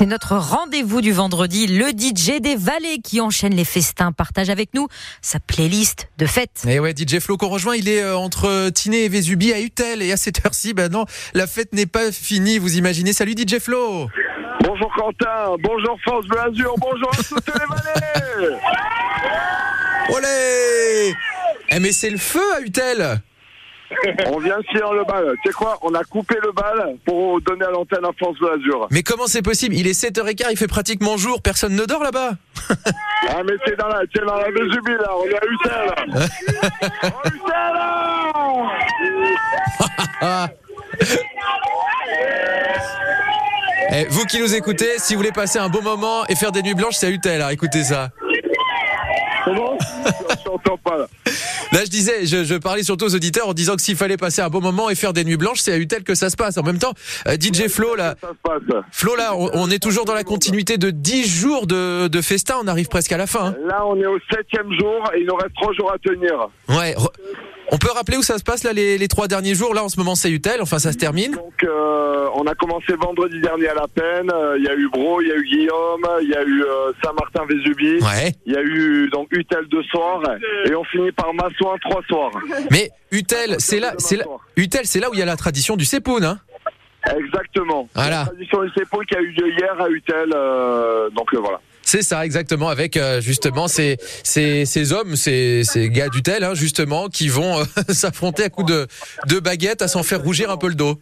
C'est notre rendez-vous du vendredi. Le DJ des Vallées qui enchaîne les festins partage avec nous sa playlist de fêtes. Et ouais, DJ Flo qu'on rejoint, il est euh, entre Tiné et Vésubie à Utel. Et à cette heure-ci, ben non, la fête n'est pas finie, vous imaginez. Salut DJ Flo Bonjour Quentin, bonjour France Bleu Azur, bonjour à toutes les vallées Olé Eh mais c'est le feu à Utel On vient de finir le bal. Tu sais quoi On a coupé le bal pour donner à l'antenne à France Bleu Azur. Mais comment c'est possible? Il est 7h15, il fait pratiquement jour, personne ne dort là-bas Ah mais c'est dans la, c'est dans la Vésubie là, on est à Oh, Utel là Eh, Vous qui nous écoutez, si vous voulez passer un bon moment et faire des nuits blanches, c'est à Utel, hein, écoutez ça. Comment Je t'entends pas là. Là, je disais, je, je parlais surtout aux auditeurs en disant que s'il fallait passer un bon moment et faire des nuits blanches, c'est à Utel que ça se passe. En même temps, euh, DJ Flo, là. Flo, là, on, on est toujours dans la continuité de 10 jours de, de festin. On arrive presque à la fin. hein. Là on est au septième jour et il nous reste trois jours à tenir. Ouais. re- On peut rappeler où ça se passe là les, les trois derniers jours? Là, en ce moment, c'est Utel. Enfin, ça se termine. Donc euh, on a commencé vendredi dernier à la peine. Euh, Il y a eu Bro, il y a eu Guillaume, il y a eu euh, Saint-Martin-Vésubie. Ouais. Il y a eu donc Utel deux soirs et on finit par Massouin trois soirs. Mais Utel, c'est là, c'est là, Utel, c'est là où il y a la tradition du Sepoun, hein. Exactement. Voilà. La tradition du Sepo qui a eu lieu hier à Utel. euh, donc euh, voilà. C'est ça, exactement, avec euh, justement ces, ces, ces hommes, ces, ces gars d'Utel, hein, justement, qui vont euh, s'affronter à coups de, de baguettes, à s'en faire rougir un peu le dos.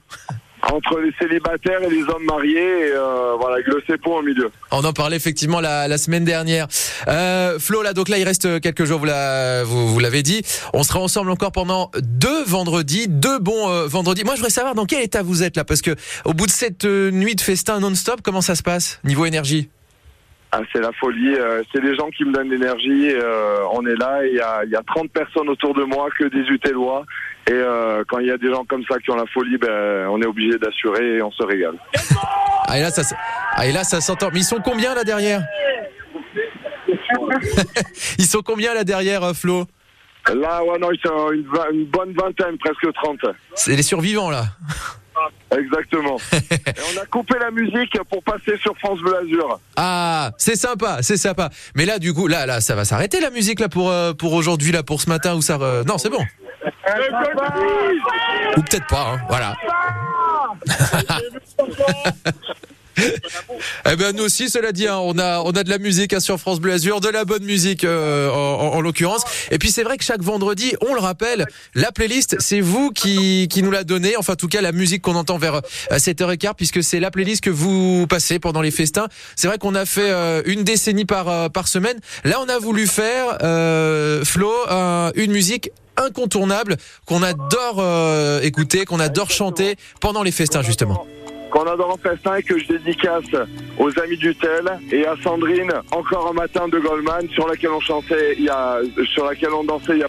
Entre les célibataires et les hommes mariés, et, euh, voilà, avec le au milieu. On en parlait effectivement la, la semaine dernière. Euh, Flo, là, donc là, il reste quelques jours, vous la- vous, vous l'avez dit. On sera ensemble encore pendant deux vendredis, deux bons euh, vendredis. Moi, je voudrais savoir dans quel état vous êtes là, parce que au bout de cette euh, nuit de festin non-stop, comment ça se passe niveau énergie? Ah, c'est la folie. euh, c'est les gens qui me donnent l'énergie. euh, on est là et il y a, il y a 30 personnes autour de moi, que des Utellois. Et euh, quand il y a des gens comme ça qui ont la folie, ben, on est obligé d'assurer et on se régale. Ah, et là, ça, ah, et là, ça s'entend. Mais ils sont combien là derrière? Ils sont combien là derrière, Flo? Là, ouais, non, ils sont une bonne vingtaine, presque 30. C'est les survivants là. Exactement. et on a coupé la musique pour passer sur France Bleu Azur. Ah, c'est sympa, c'est sympa. Mais là, du coup, là, là, ça va s'arrêter la musique là pour euh, pour aujourd'hui là, pour ce matin ou ça. Non, c'est bon. Ou peut-être pas. Hein, voilà. Eh ben nous aussi, cela dit, hein, on a on a de la musique hein, sur France Bleu de la bonne musique euh, en, en- en l'occurrence. Et puis c'est vrai que chaque vendredi, on le rappelle, la playlist, c'est vous qui qui nous l'a donnée. Enfin, en tout cas, la musique qu'on entend vers euh, 7h15, puisque c'est la playlist que vous passez pendant les festins. C'est vrai qu'on a fait euh, une décennie par euh, par semaine. Là, on a voulu faire euh, Flo un- une musique incontournable qu'on adore euh, écouter, qu'on adore chanter pendant les festins justement. Qu'on adore en festin et que je dédicace aux amis du Tel et à Sandrine, encore un matin de Goldman, sur laquelle on chantait, il y a, sur laquelle on dansait il y a